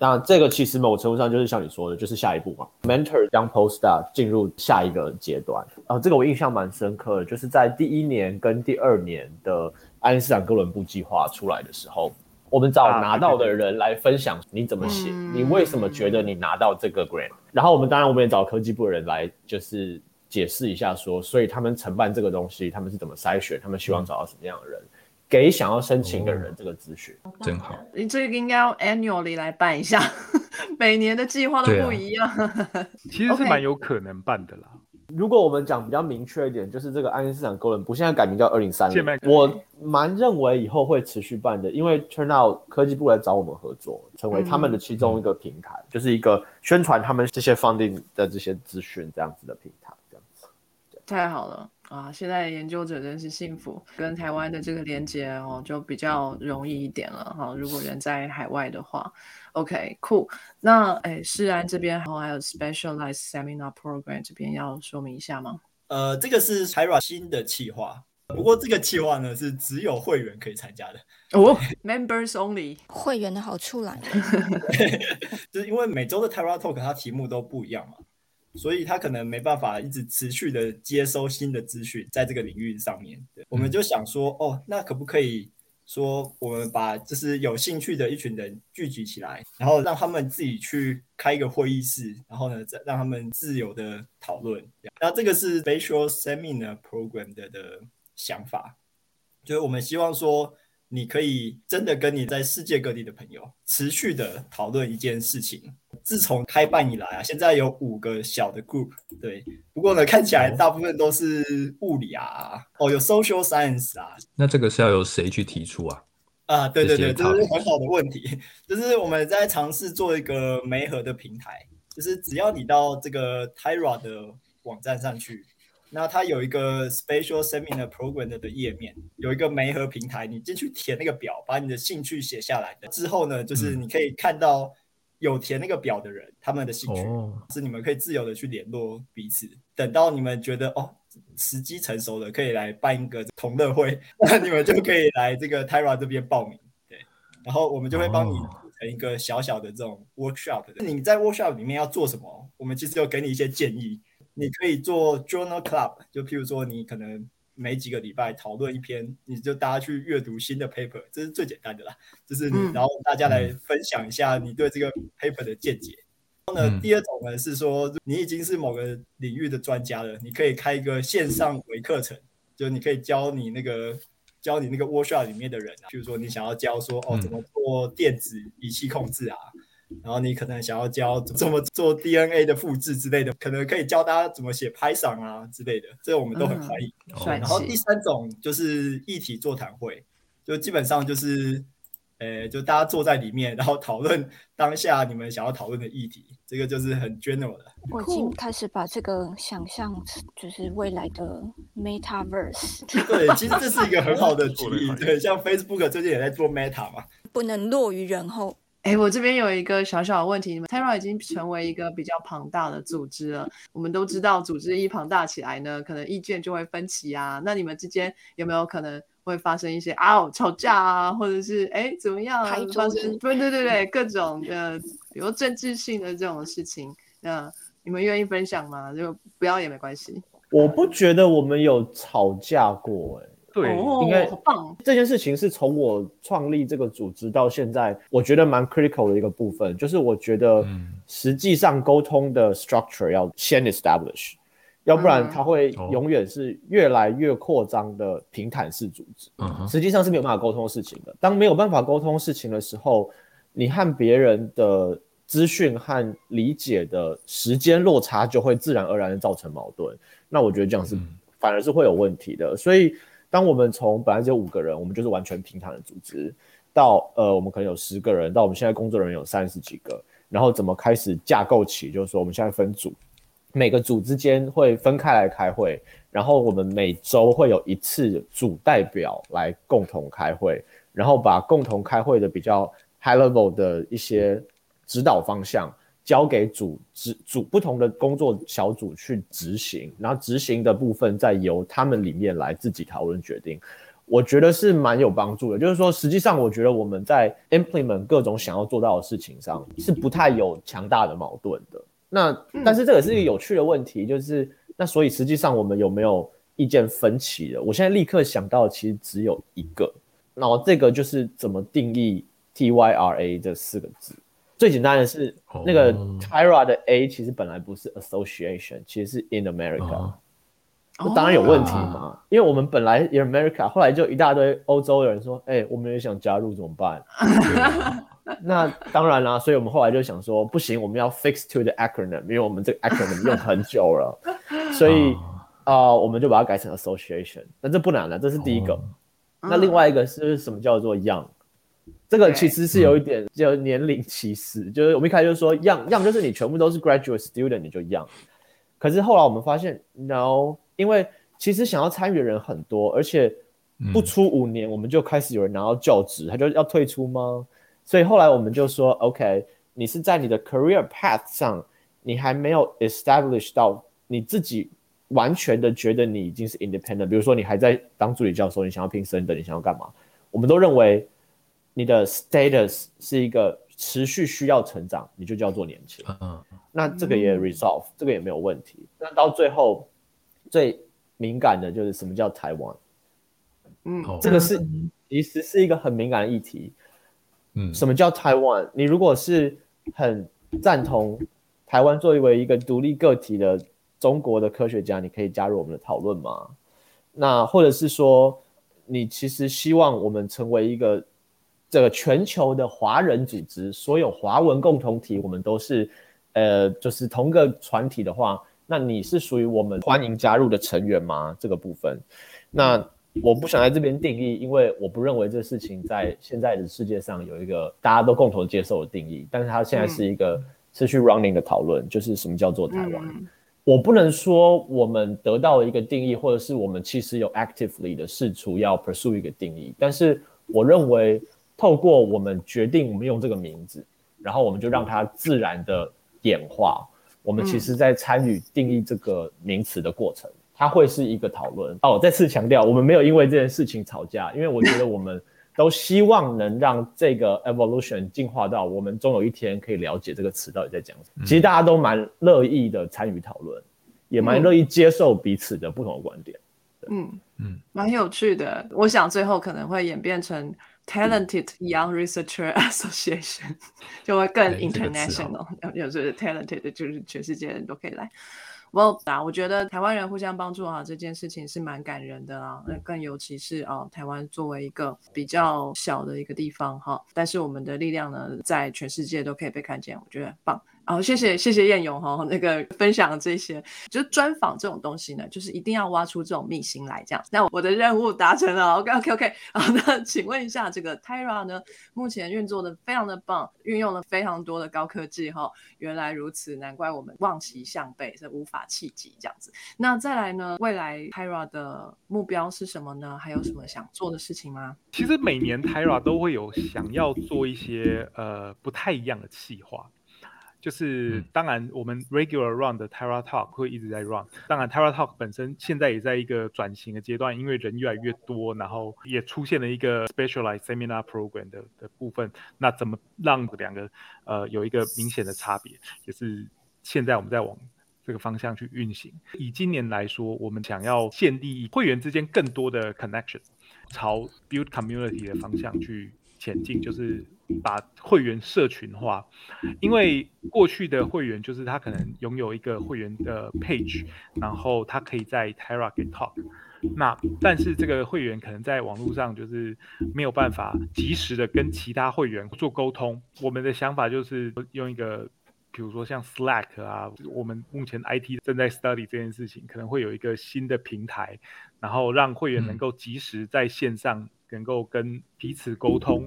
那这个其实某程度上就是像你说的，就是下一步嘛，mentor 将 postdoc 进入下一个阶段。啊、这个我印象蛮深刻的，就是在第一年跟第二年的爱因斯坦哥伦布计划出来的时候，我们找
啊
拿到的人来分享你怎么写，
嗯。
你为什么觉得你拿到这个 grant。然后我们当然我们也找科技部的人来，就是解释一下说，所以他们承办这个东西，他们是怎么筛选，他们希望找到什么样的人，给想要申请的人这个资讯。
真好。
你这个应该要 annually 来办一下，每年的计划都不一样。
其实是蛮有可能办的啦。
如果我们讲比较明确一点，就是这个爱因斯坦哥伦布现在改名叫二零三零，我蛮认为以后会持续办的，因为 Turnout 科技部来找我们合作，成为他们的其中一个平台，就是一个宣传他们这些 funding 的这些资讯这样子的平台，这样子。
太好了啊！现在研究者真是幸福，跟台湾的这个连接哦，就比较容易一点了哈。如果人在海外的话，OK，cool。那哎，世安这边还有 specialized seminar program 这边要说明一下吗？
呃，这个是 Tyra 新的企划，不过这个企划呢是只有会员可以参加的，
哦，members only。
会员的好处来了，
就是因为每周的 Tyra Talk 它题目都不一样嘛，所以他可能没办法一直持续的接收新的资讯在这个领域上面。对，我们就想说，哦，那可不可以说我们把就是有兴趣的一群人聚集起来，然后让他们自己去开一个会议室，然后呢，再让他们自由的讨论。那这个是 Spatial Seminar Program 的的想法，就是我们希望说。你可以真的跟你在世界各地的朋友持续的讨论一件事情。自从开办以来啊，现在有五个小的 group，对。不过呢，看起来大部分都是物理啊，哦，有 social science 啊，
那这个是要由谁去提出啊？
啊，对对对，
这些
这是很好的问题。就是我们在尝试做一个媒合的平台，就是只要你到这个 Tyra 的网站上去，那它有一个 Special Seminar Program 的页面，有一个媒合平台，你进去填那个表，把你的兴趣写下来的之后呢，就是
嗯
你可以看到有填那个表的人他们的兴趣，
哦，
是你们可以自由的去联络彼此。等到你们觉得哦时机成熟了，可以来办一个同乐会，那你们就可以来这个 Tyra 这边报名。对，然后我们就会帮你
哦
组成一个小小的这种 workshop。你在 workshop 里面要做什么？我们其实有给你一些建议。你可以做 journal club，就譬如说你可能每几个礼拜讨论一篇，你就大家去阅读新的 paper，这是最简单的啦。就是你，
嗯
然后大家来分享一下你对这个 paper 的见解。然后呢，
嗯
第二种呢是说，你已经是某个领域的专家了，你可以开一个线上微课程，就你可以教你那个教你那个 workshop 里面的人啊，譬如说你想要教说哦怎么做电子仪器控制啊，然后你可能想要教怎么做 DNA 的复制之类的，可能可以教大家怎么写 Python 啊之类的，这我们都很欢迎。
帅
然后第，三种就是议题座谈会，就基本上就是，呃，就大家坐在里面，然后讨论当下你们想要讨论的议题，这个就是很 general 的。
我已经开始把这个想象就是未来的 metaverse，
对，其实这是一个很好的 提议。
做得很
对，像 Facebook 最近也在做 Meta 嘛，
不能落于人后。
哎，我这边有一个小小的问题，你们 Terra 已经成为一个比较庞大的组织了。我们都知道，组织一庞大起来呢，可能意见就会分歧啊。那你们之间有没有可能会发生一些啊吵架啊，或者是哎怎么样发生？对对对对，各种的，比如政治性的这种事情，那你们愿意分享吗？就不要也没关系。
我不觉得我们有吵架过、欸，
对，
哦，
应该
好棒。
这件事情是从我创立这个组织到现在，我觉得蛮 critical 的一个部分，就是我觉得
嗯
实际上沟通的 structure 要先 establish，要不然
嗯
它会
哦
永远是越来越扩张的平坦式组织。
嗯，
实际上是没有办法沟通事情的。当没有办法沟通事情的时候，你和别人的资讯和理解的时间落差就会自然而然的造成矛盾。那我觉得这样是、
嗯
反而是会有问题的。所以，当我们从本来只有五个人，我们就是完全平坦的组织，到呃我们可能有十个人，到我们现在工作人员有三十几个，然后怎么开始架构起，就是说我们现在分组，每个组之间会分开来开会，然后我们每周会有一次组代表来共同开会，然后把共同开会的比较 high level 的一些指导方向交给组织组不同的工作小组去执行，然后执行的部分再由他们里面来自己讨论决定。我觉得是蛮有帮助的，就是说，实际上我觉得我们在 implement 各种想要做到的事情上是不太有强大的矛盾的。那但是这也是一个有趣的问题，就是那所以实际上我们有没有意见分歧的？我现在立刻想到其实只有一个，然后这个就是怎么定义 T Y R A 这四个字。最简单的是那个
哦
Tyra 的 A 其实本来不是 association，其实是 in America。
哦
那当然有问题
哦
嘛，因为我们本来 in America，后来就一大堆欧洲人说，哎、我们也想加入怎么办？那当然啦，所以我们后来就想说，不行，我们要 fix to the acronym，因为我们这个 acronym 用很久了，所以啊、呃我们就把它改成 association。那这不难了，这是第一个。
哦
那另外一个是什么叫做 young？这个其实是有一点就年龄歧视，就是我们一开始就说 young young 就是你全部都是 graduate student 你就 young，可是后来我们发现 no，因为其实想要参与的人很多，而且不出五年我们就开始有人拿到教职，他就要退出吗？所以后来我们就说 OK，你是在你的 career path 上，你还没有 establish 到你自己完全的觉得你已经是 independent，比如说你还在当助理教授，你想要拼升等，你想要干嘛？我们都认为你的 status 是一个持续需要成长，你就叫做年轻。
嗯
那这个也 resolve，、这个也没有问题。那到最后最敏感的就是什么叫台湾，
嗯
哦
这个是其实是一个很敏感的议题。
嗯
什么叫台湾？你如果是很赞同台湾作为一个独立个体的中国的科学家，你可以加入我们的讨论吗？那或者是说，你其实希望我们成为一个这个全球的华人组织，所有华文共同体，我们都是呃，就是同个团体的话，那你是属于我们欢迎加入的成员吗？这个部分，那我不想在这边定义，因为我不认为这事情在现在的世界上有一个大家都共同接受的定义，但是它现在是一个持续 running 的讨论，就是什么叫做台湾。
嗯
我不能说我们得到一个定义，或者是我们其实有 actively 的试图要 pursue 一个定义，但是我认为透过我们决定我们用这个名字，然后我们就让它自然的演化。我们其实在参与定义这个名词的过程，它会是一个讨论。哦，我再次强调，我们没有因为这件事情吵架，因为我觉得我们都希望能让这个 evolution 进化到我们终有一天可以了解这个词到底在讲什么。其实大家都蛮乐意的参与讨论，也蛮乐意接受彼此的不同的观点。
嗯
嗯
蛮有趣的。我想最后可能会演变成 Talented Young Researcher Association，就会更 international，就是 talented 就是全世界人都可以来。Well，啊，我觉得台湾人互相帮助哈，这件事情是蛮感人的啦。那更尤其是啊，台湾作为一个比较小的一个地方哈，但是我们的力量呢，在全世界都可以被看见，我觉得很棒。好，谢谢谢谢燕勇哈，那个分享这些，就是专访这种东西呢，就是一定要挖出这种秘辛来，这样。那我的任务达成了，OK OK OK。好，那请问一下，这个 Tyra 呢，目前运作的非常的棒，运用了非常多的高科技哈。原来如此，难怪我们望其项背，是无法企及这样子。那再来呢，未来 Tyra 的目标是什么呢？还有什么想做的事情吗？
其实每年 Tyra 都会有想要做一些呃不太一样的企划。就是当然，我们 regular run 的 Terra Talk 会一直在 run。当然，Terra Talk 本身现在也在一个转型的阶段，因为人越来越多，然后也出现了一个 specialized seminar program 的的部分。那怎么让两个呃有一个明显的差别，也是现在我们在往这个方向去运行。以今年来说，我们想要建立会员之间更多的 connection，朝 build community 的方向去前进，就是。把会员社群化，因为过去的会员就是他可能拥有一个会员的 page，然后他可以在 Terra 给 talk，那但是这个会员可能在网络上就是没有办法及时的跟其他会员做沟通。我们的想法就是用一个，比如说像 Slack 啊，我们目前 IT 正在 study 这件事情，可能会有一个新的平台，然后让会员能够及时在线上。能够跟彼此沟通，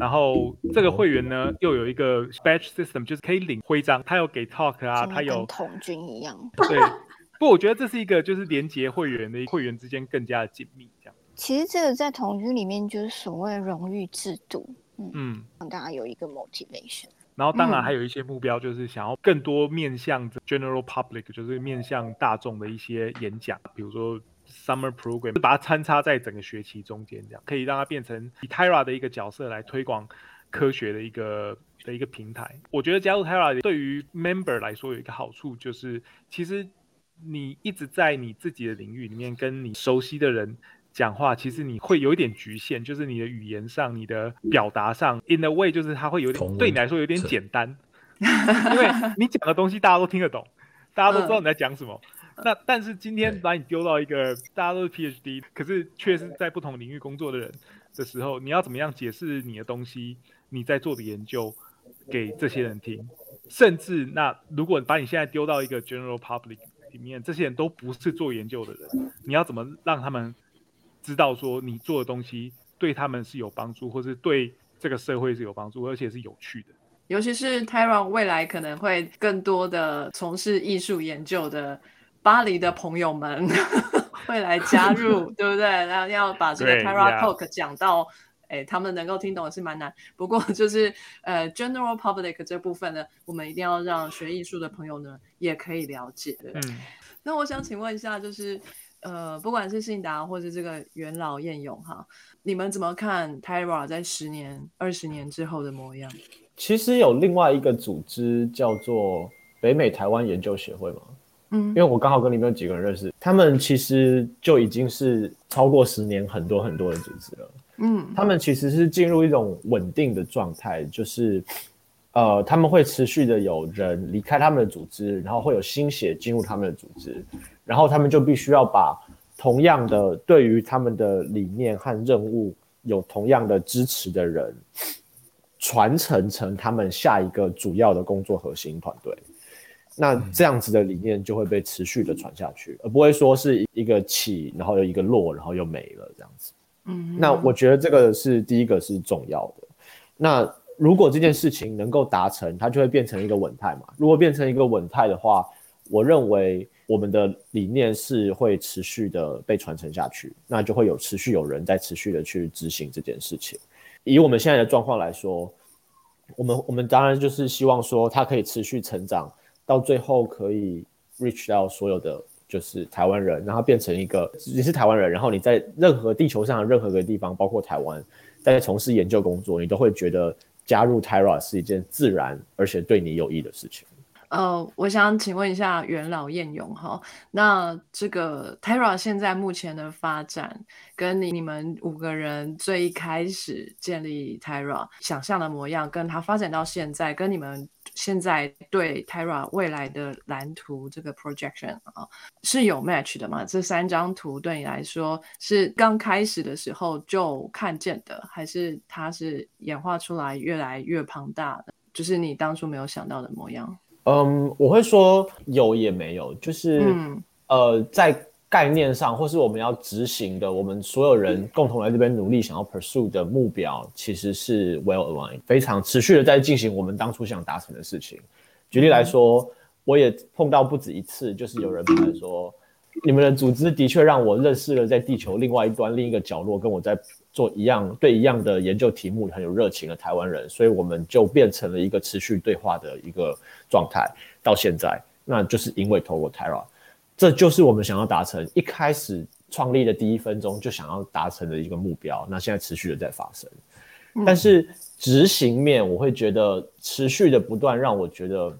然后这个会员呢又有一个 badge system，就是可以领徽章，他有给 talk 啊，他有
同军一样。
对，不，我觉得这是一个就是连接会员的会员之间更加的紧密这样。
其实这个在同军里面就是所谓荣誉制度，嗯，让大家有一个 motivation。
然后当然还有一些目标，就是想要更多面向 general public，就是面向大众的一些演讲，比如说。Summer program 把它穿插在整个学期中间，这样可以让它变成以 Tyra 的一个角色来推广科学的一个的一个平台。我觉得加入 Tyra 对于 member 来说有一个好处，就是其实你一直在你自己的领域里面跟你熟悉的人讲话，其实你会有一点局限，就是你的语言上、你的表达上，in a way 就是它会有点对你来说有点简单，因为你讲的东西大家都听得懂，大家都知道你在讲什么。那但是今天把你丢到一个大家都是 PhD，可是却是在不同领域工作的人的时候，你要怎么样解释你的东西？你在做的研究给这些人听，甚至那如果把你现在丢到一个 general public 里面，这些人都不是做研究的人，你要怎么让他们知道说你做的东西对他们是有帮助，或是对这个社会是有帮助，而且是有趣的？
尤其是 Tyron 未来可能会更多的从事艺术研究的。巴黎的朋友们 会来加入，对不对？然后要把这个 Terra Talk 讲到，哎，他们能够听懂也是蛮难。不过就是呃，General Public 这部分呢，我们一定要让学艺术的朋友呢也可以了解。嗯，那我想请问一下，就是呃，不管是信达或者这个元老燕勇哈，你们怎么看 Terra 在十年、二十年之后的模样？
其实有另外一个组织叫做北美台湾研究协会嘛。嗯，因为我刚好跟里面有几个人认识，他们其实就已经是超过十年很多很多的组织了。嗯，他们其实是进入一种稳定的状态，就是，呃，他们会持续的有人离开他们的组织，然后会有新血进入他们的组织，然后他们就必须要把同样的对于他们的理念和任务有同样的支持的人传承成他们下一个主要的工作核心团队。那这样子的理念就会被持续的传下去，而不会说是一个起，然后又一个落，然后又没了这样子。嗯，那我觉得这个是第一个是重要的。那如果这件事情能够达成，它就会变成一个稳态嘛。如果变成一个稳态的话，我认为我们的理念是会持续的被传承下去，那就会有持续有人在持续的去执行这件事情。以我们现在的状况来说，我们我们当然就是希望说它可以持续成长。到最后可以 reach 到所有的就是台湾人，然后变成一个你是台湾人，然后你在任何地球上的任何个地方，包括台湾，在从事研究工作，你都会觉得加入 Tyra 是一件自然而且对你有益的事情。
呃，我想请问一下元老燕勇哈，那这个 Terra 现在目前的发展，跟你你们五个人最一开始建立 Terra 想象的模样，跟它发展到现在，跟你们现在对 Terra 未来的蓝图这个 projection 啊，是有 match 的吗？这三张图对你来说是刚开始的时候就看见的，还是它是演化出来越来越庞大的，就是你当初没有想到的模样？
嗯，我会说有也没有，就是、
嗯
呃，在概念上或是我们要执行的，我们所有人共同来这边努力想要 pursue 的目标，其实是 well aligned，非常持续的在进行我们当初想达成的事情。举例来说，我也碰到不止一次，就是有人跑来说，你们的组织的确让我认识了在地球另外一端另一个角落，跟我在做一样对一样的研究题目很有热情的台湾人，所以我们就变成了一个持续对话的一个状态。到现在，那就是因为透过 Terra，这就是我们想要达成一开始创立的第一分钟就想要达成的一个目标。那现在持续的在发生，但是执行面我会觉得持续的不断让我觉得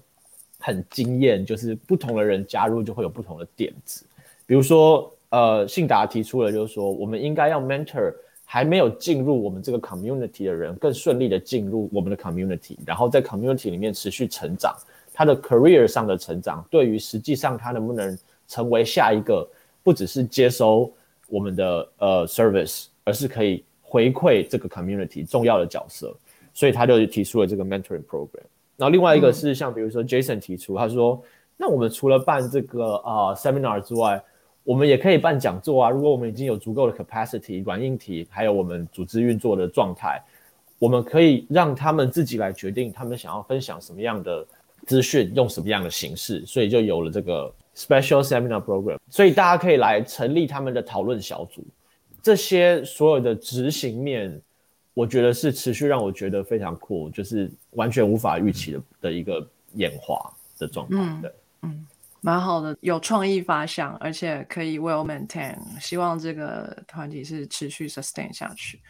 很惊艳，就是不同的人加入就会有不同的点子。比如说，呃，信达提出了就是说，我们应该要 mentor 还没有进入我们这个 community 的人，更顺利的进入我们的 community，然后在 community 里面持续成长。他的 career 上的成长，对于实际上他能不能成为下一个，不只是接收我们的呃 service，而是可以回馈这个 community 重要的角色，所以他就提出了这个 mentoring program。然后另外一个是像比如说 Jason 提出，他说，那我们除了办这个啊、seminar 之外，我们也可以办讲座啊。如果我们已经有足够的 capacity 软硬体，还有我们组织运作的状态，我们可以让他们自己来决定他们想要分享什么样的资讯，用什么样的形式，所以就有了这个 special seminar program。所以大家可以来成立他们的讨论小组，这些所有的执行面，我觉得是持续让我觉得非常酷，就是完全无法预期的的一个演化的状态。
嗯
对。
蛮好的，有创意发想，而且可以 well maintain。希望这个团体是持续 sustain 下去。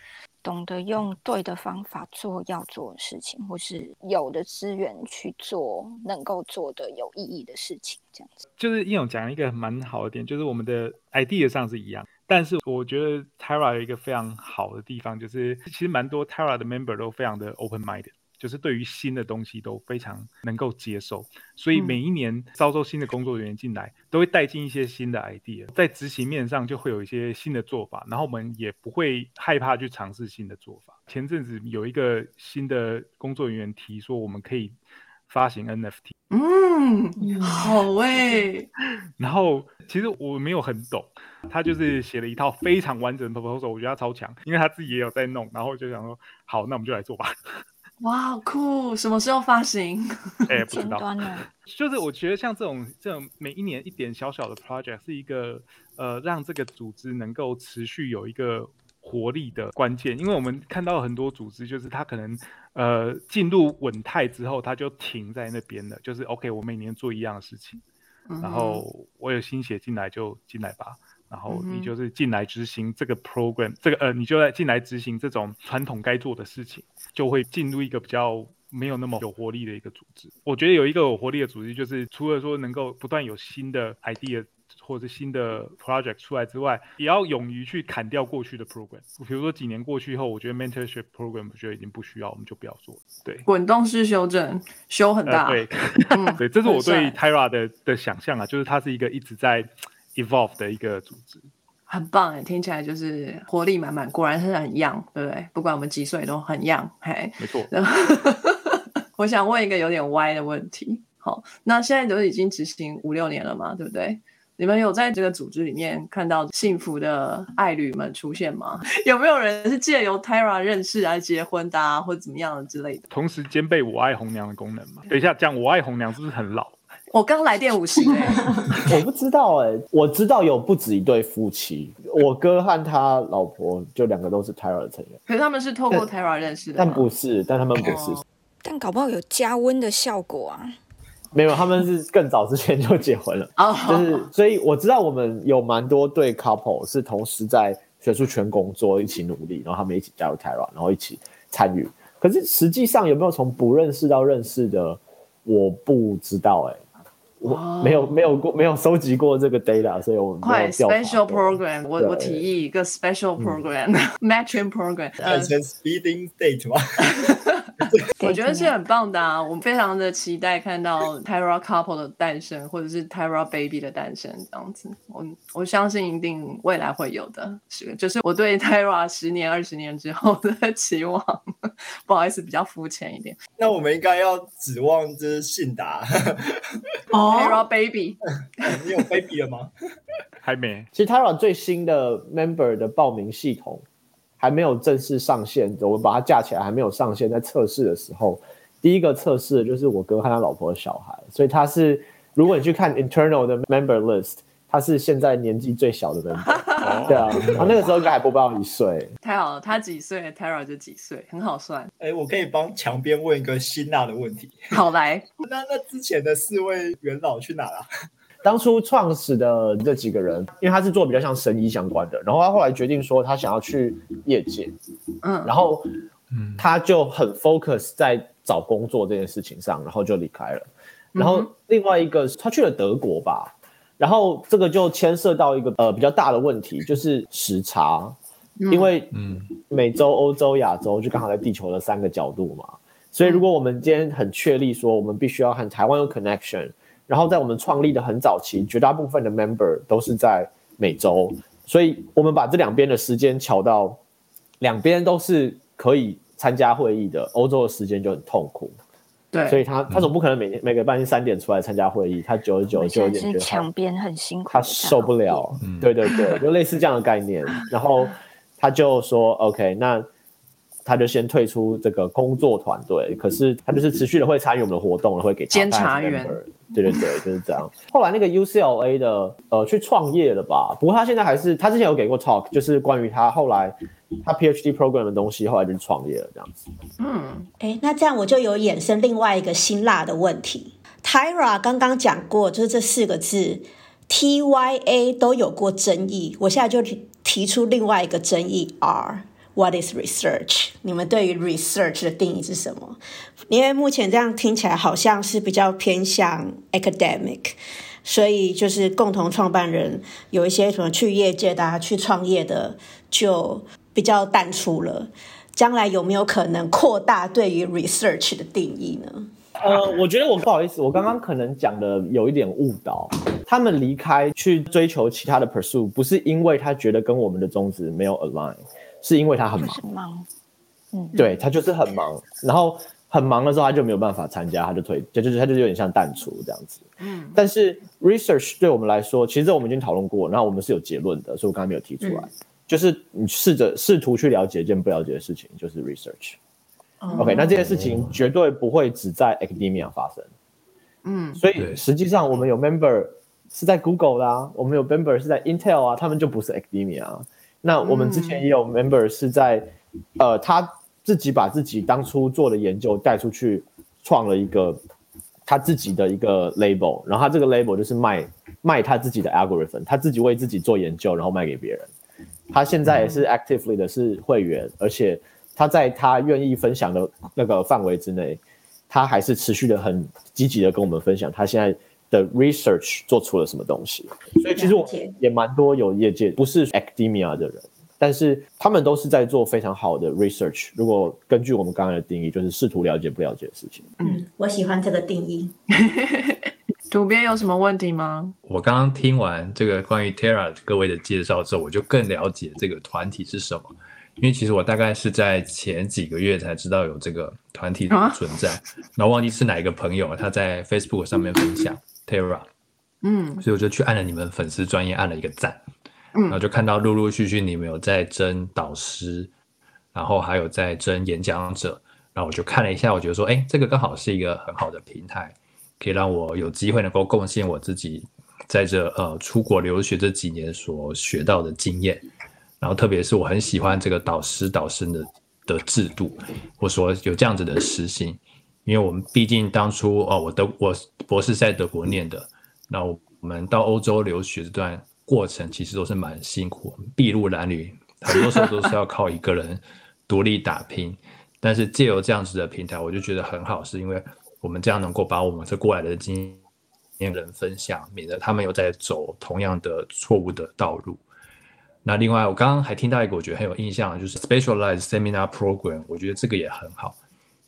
懂得用对的方法做要做的事情，或是有的资源去做能够做的有意义的事情，这样子。
就是应勇讲一个蛮好的点，就是我们的 idea 上是一样，但是我觉得 Terra 有一个非常好的地方，就是其实蛮多 Terra 的 member 都非常的 open minded，就是对于新的东西都非常能够接受，所以
嗯
每一年招收新的工作人员进来，都会带进一些新的 idea，在执行面上就会有一些新的做法，然后我们也不会害怕去尝试新的做法。前阵子有一个新的工作人员提说，我们可以发行 NFT。
嗯，好诶
然后其实我没有很懂，他就是写了一套非常完整的 proposal，我觉得他超强，因为他自己也有在弄，然后我就想说，好，那我们就来做吧。
哇，好酷！什么时候发行？
哎，不知道？就是我觉得像这种这种每一年一点小小的 project 是一个呃让这个组织能够持续有一个活力的关键，因为我们看到很多组织就是它可能呃进入稳态之后，它就停在那边了，就是 OK，我每年做一样的事情，
嗯
然后我有新血进来就进来吧。然后你就是进来执行这个 program，这个呃，你就在进来执行这种传统该做的事情，就会进入一个比较没有那么有活力的一个组织。我觉得有一个有活力的组织，就是除了说能够不断有新的 idea 或者是新的 project 出来之外，也要勇于去砍掉过去的 program。比如说几年过去以后，我觉得 mentorship program 我觉得已经不需要，我们就不要做了。对，
滚动式修正，修很大。
呃、对，
嗯
对，这是我对 Tyra 的的想象啊，就是它是一个一直在 evolve 的一个组织。
很棒哎，听起来就是活力满满，果然是很 young，对不对？不管我们几岁都很 young，嘿。
没错，
然后 我想问一个有点歪的问题，好，那现在都已经执行五六年了嘛，对不对？你们有在这个组织里面看到幸福的爱侣们出现吗？有没有人是借由 Tyra 认识来结婚的、啊，或者怎么样的之类的？
同时兼备我爱红娘的功能嘛？等一下，讲我爱红娘是不是很老？
我刚来电五星哎，
我不知道哎、我知道有不止一对夫妻，我哥和他老婆就两个都是 Tyra 的成员，
可是他们是透过 Tyra 认识的吗，
但不是，但他们不是，
哦。
但搞不好有加温的效果啊！
没有，他们是更早之前就结婚了，
哦，
就是所以我知道我们有蛮多对 couple 是同时在学术圈工作，一起努力，然后他们一起加入 Tyra，然后一起参与。可是实际上有没有从不认识到认识的？我不知道哎、我没有没有过没有收集过这个 data，所以我们
快 special program，我我提议一个 special program，呃
改，成 speeding date 吗？
我觉得是很棒的啊！我们非常的期待看到 Tyra couple 的诞生，或者是 Tyra baby 的诞生，这样子。我我相信一定未来会有的，是就是我对 Tyra 十年、二十年之后的期望。不好意思，比较肤浅一点。
那我们应该要指望就是信达，
哦
，Tyra baby，
你有 baby 了吗？
还没。
其实 Tara 最新的 member 的报名系统还没有正式上线，我们把它架起来还没有上线，在测试的时候，第一个测试的就是我哥和他老婆的小孩，所以他是如果你去看 internal 的 member list，他是现在年纪最小的 member，对啊，他那个时候应该还不到一岁，
太好了，他几岁，Tara 就几岁，很好算。
哎，我可以帮墙边问一个辛辣的问题。
好来，
那那之前的四位元老去哪了？
当初创始的这几个人，因为他是做比较像神医相关的，然后他后来决定说他想要去业界，
嗯，
然后他就很 focus 在找工作这件事情上，然后就离开了。然后另外一个他去了德国吧，然后这个就牵涉到一个呃比较大的问题，就是时差，因为
嗯，
美洲、欧洲、亚洲就刚好在地球的三个角度嘛，所以如果我们今天很确立说我们必须要和台湾有 connection，然后在我们创立的很早期，绝大部分的 member 都是在美洲，所以我们把这两边的时间调到两边都是可以参加会议的，欧洲的时间就很痛苦，
对，
所以他他总不可能每天每个半夜三点出来参加会议，他久而久之就有
现在是
点觉得
墙边很辛苦，
他受不了，对对对，就类似这样的概念。然后他就说，OK，那他就先退出这个工作团队，可是他就是持续的会参与我们的活动，会给
监察员。
对对对，就是这样。后来那个 UCLA 的呃去创业了吧？不过他现在还是他之前有给过 talk，就是关于他后来他 PhD program 的东西，后来就创业了这样子。
嗯，
哎，那这样我就有衍生另外一个辛辣的问题。Tyra 刚刚讲过，就是这四个字 TYA 都有过争议，我现在就提提出另外一个争议 R。What is research？你们对于 research 的定义是什么？因为目前这样听起来好像是比较偏向 academic，所以就是共同创办人有一些什么去业界的、啊、去创业的，就比较淡出了。将来有没有可能扩大对于 research 的定义呢？
呃，我觉得我不好意思，我刚刚可能讲的有一点误导。他们离开去追求其他的 pursue，不是因为他觉得跟我们的宗旨没有 align，是因为他很忙。
很忙。
对他就是很忙，然后很忙的时候他就没有办法参加，他就退，就就是他就有点像淡出这样子。嗯，但是 research 对我们来说，其实我们已经讨论过，然后我们是有结论的，所以我刚才没有提出来。就是你试着试图去了解一件不了解的事情，就是 research。OK，那这件事情绝对不会只在 academia 发生。
嗯，
所以
对
实际上我们有 member 是在 Google 啦、我们有 member 是在 Intel 啊，他们就不是 academia 啊。那我们之前也有 member 是在，呃，他自己把自己当初做的研究带出去，创了一个他自己的一个 label，然后他这个 label 就是卖卖他自己的 algorithm，他自己为自己做研究，然后卖给别人。他现在也是 actively 的是会员，而且他在他愿意分享的那个范围之内，他还是持续的很积极的跟我们分享他现在的 research 做出了什么东西。所以其实我也蛮多有业界不是 academia 的人，但是他们都是在做非常好的 research。如果根据我们刚才的定义，就是试图了解不了解的事情。
嗯，我喜欢这个定义。
主编有什么问题吗？
我刚刚听完这个关于 Terra 各位的介绍之后，我就更了解这个团体是什么。因为其实我大概是在前几个月才知道有这个团体存在，然后忘记是哪一个朋友他在 Facebook 上面分享 Terra，
嗯。
所以我就去按了你们粉丝专业按了一个赞，
嗯。
然后就看到陆陆续续你们有在争导师，然后还有在争演讲者，然后我就看了一下，我觉得说，哎，这个刚好是一个很好的平台，可以让我有机会能够贡献我自己在这呃出国留学这几年所学到的经验，然后特别是我很喜欢这个导师导师的的制度，或说有这样子的实行，因为我们毕竟当初哦，我德我博士在德国念的，那我们到欧洲留学这段过程其实都是蛮辛苦，筚路蓝缕，很多时候都是要靠一个人独立打拼。但是借由这样子的平台，我就觉得很好，是因为我们这样能够把我们这过来的经验人分享，免得他们又在走同样的错误的道路。那另外，我刚刚还听到一个我觉得很有印象，就是 specialized seminar program，我觉得这个也很好，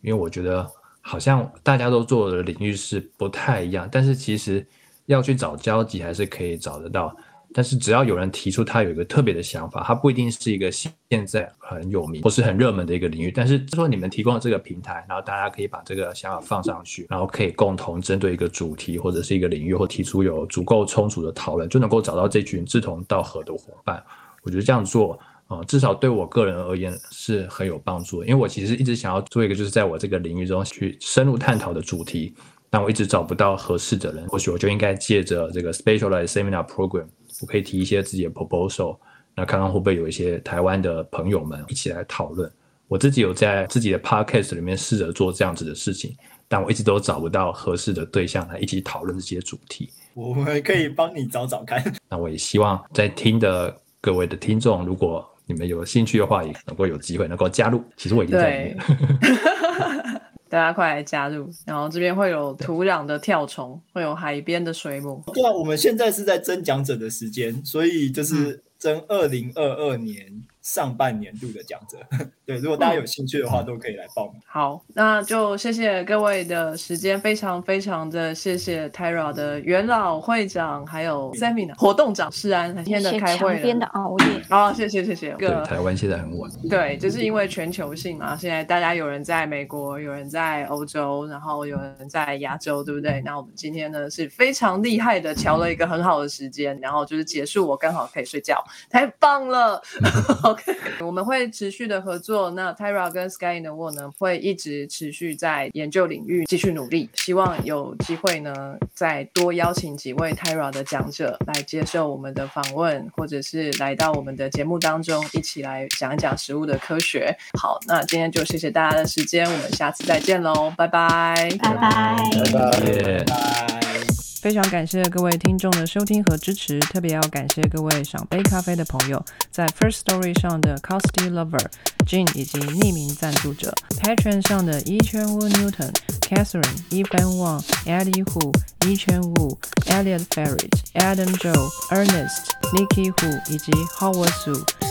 因为我觉得好像大家都做的领域是不太一样，但是其实要去找交集还是可以找得到。但是只要有人提出他有一个特别的想法，他不一定是一个现在很有名或是很热门的一个领域，但是说你们提供了这个平台，然后大家可以把这个想法放上去，然后可以共同针对一个主题或者是一个领域，或提出有足够充足的讨论，就能够找到这群志同道合的伙伴。我觉得这样做，呃，至少对我个人而言是很有帮助的，因为我其实一直想要做一个就是在我这个领域中去深入探讨的主题，但我一直找不到合适的人，或许我就应该借着这个 specialized seminar program。我可以提一些自己的 proposal，那看看会不会有一些台湾的朋友们一起来讨论。我自己有在自己的 podcast 里面试着做这样子的事情，但我一直都找不到合适的对象来一起讨论这些主题。
我们可以帮你找找看。
那我也希望在听的各位的听众，如果你们有兴趣的话，也能够有机会能够加入。其实我已经在里面。
大家快来加入！然后这边会有土壤的跳虫，会有海边的水母。
对啊，我们现在是在争奖者的时间，所以就是争二零二二年。上半年度的讲者，对，如果大家有兴趣的话，都可以来报名。
好，那就谢谢各位的时间，非常非常的谢谢 Tyra 的元老会长，还有 Sammy 的活动长世安，今天的开会
的熬夜。
好，谢谢谢谢。
对，台湾现在很晚。
对，就是因为全球性嘛，现在大家有人在美国，有人在欧洲，然后有人在亚洲，对不对？那我们今天呢是非常厉害的，调了一个很好的时间，然后就是结束，我刚好可以睡觉，太棒了。OK，我们会持续的合作。那 Tyra 跟 Sky in the World 呢，会一直持续在研究领域继续努力。希望有机会呢，再多邀请几位 Tyra 的讲者来接受我们的访问，或者是来到我们的节目当中，一起来讲一讲食物的科学。好，那今天就谢谢大家的时间，我们下次再见喽，拜拜，
拜拜，
拜拜。
非常感谢各位听众的收听和支持，特别要感谢各位赏杯咖啡的朋友，在 First Story 上的 Costy Lover、Jean 以及匿名赞助者，Patron 上的 e c h e n Wu Newton、Catherine、Evan Wang、Eddie Hu、e 圈 Wu、Elliot Ferret、Adam Joe、Ernest、Nikki Hu 以及 Howard Su。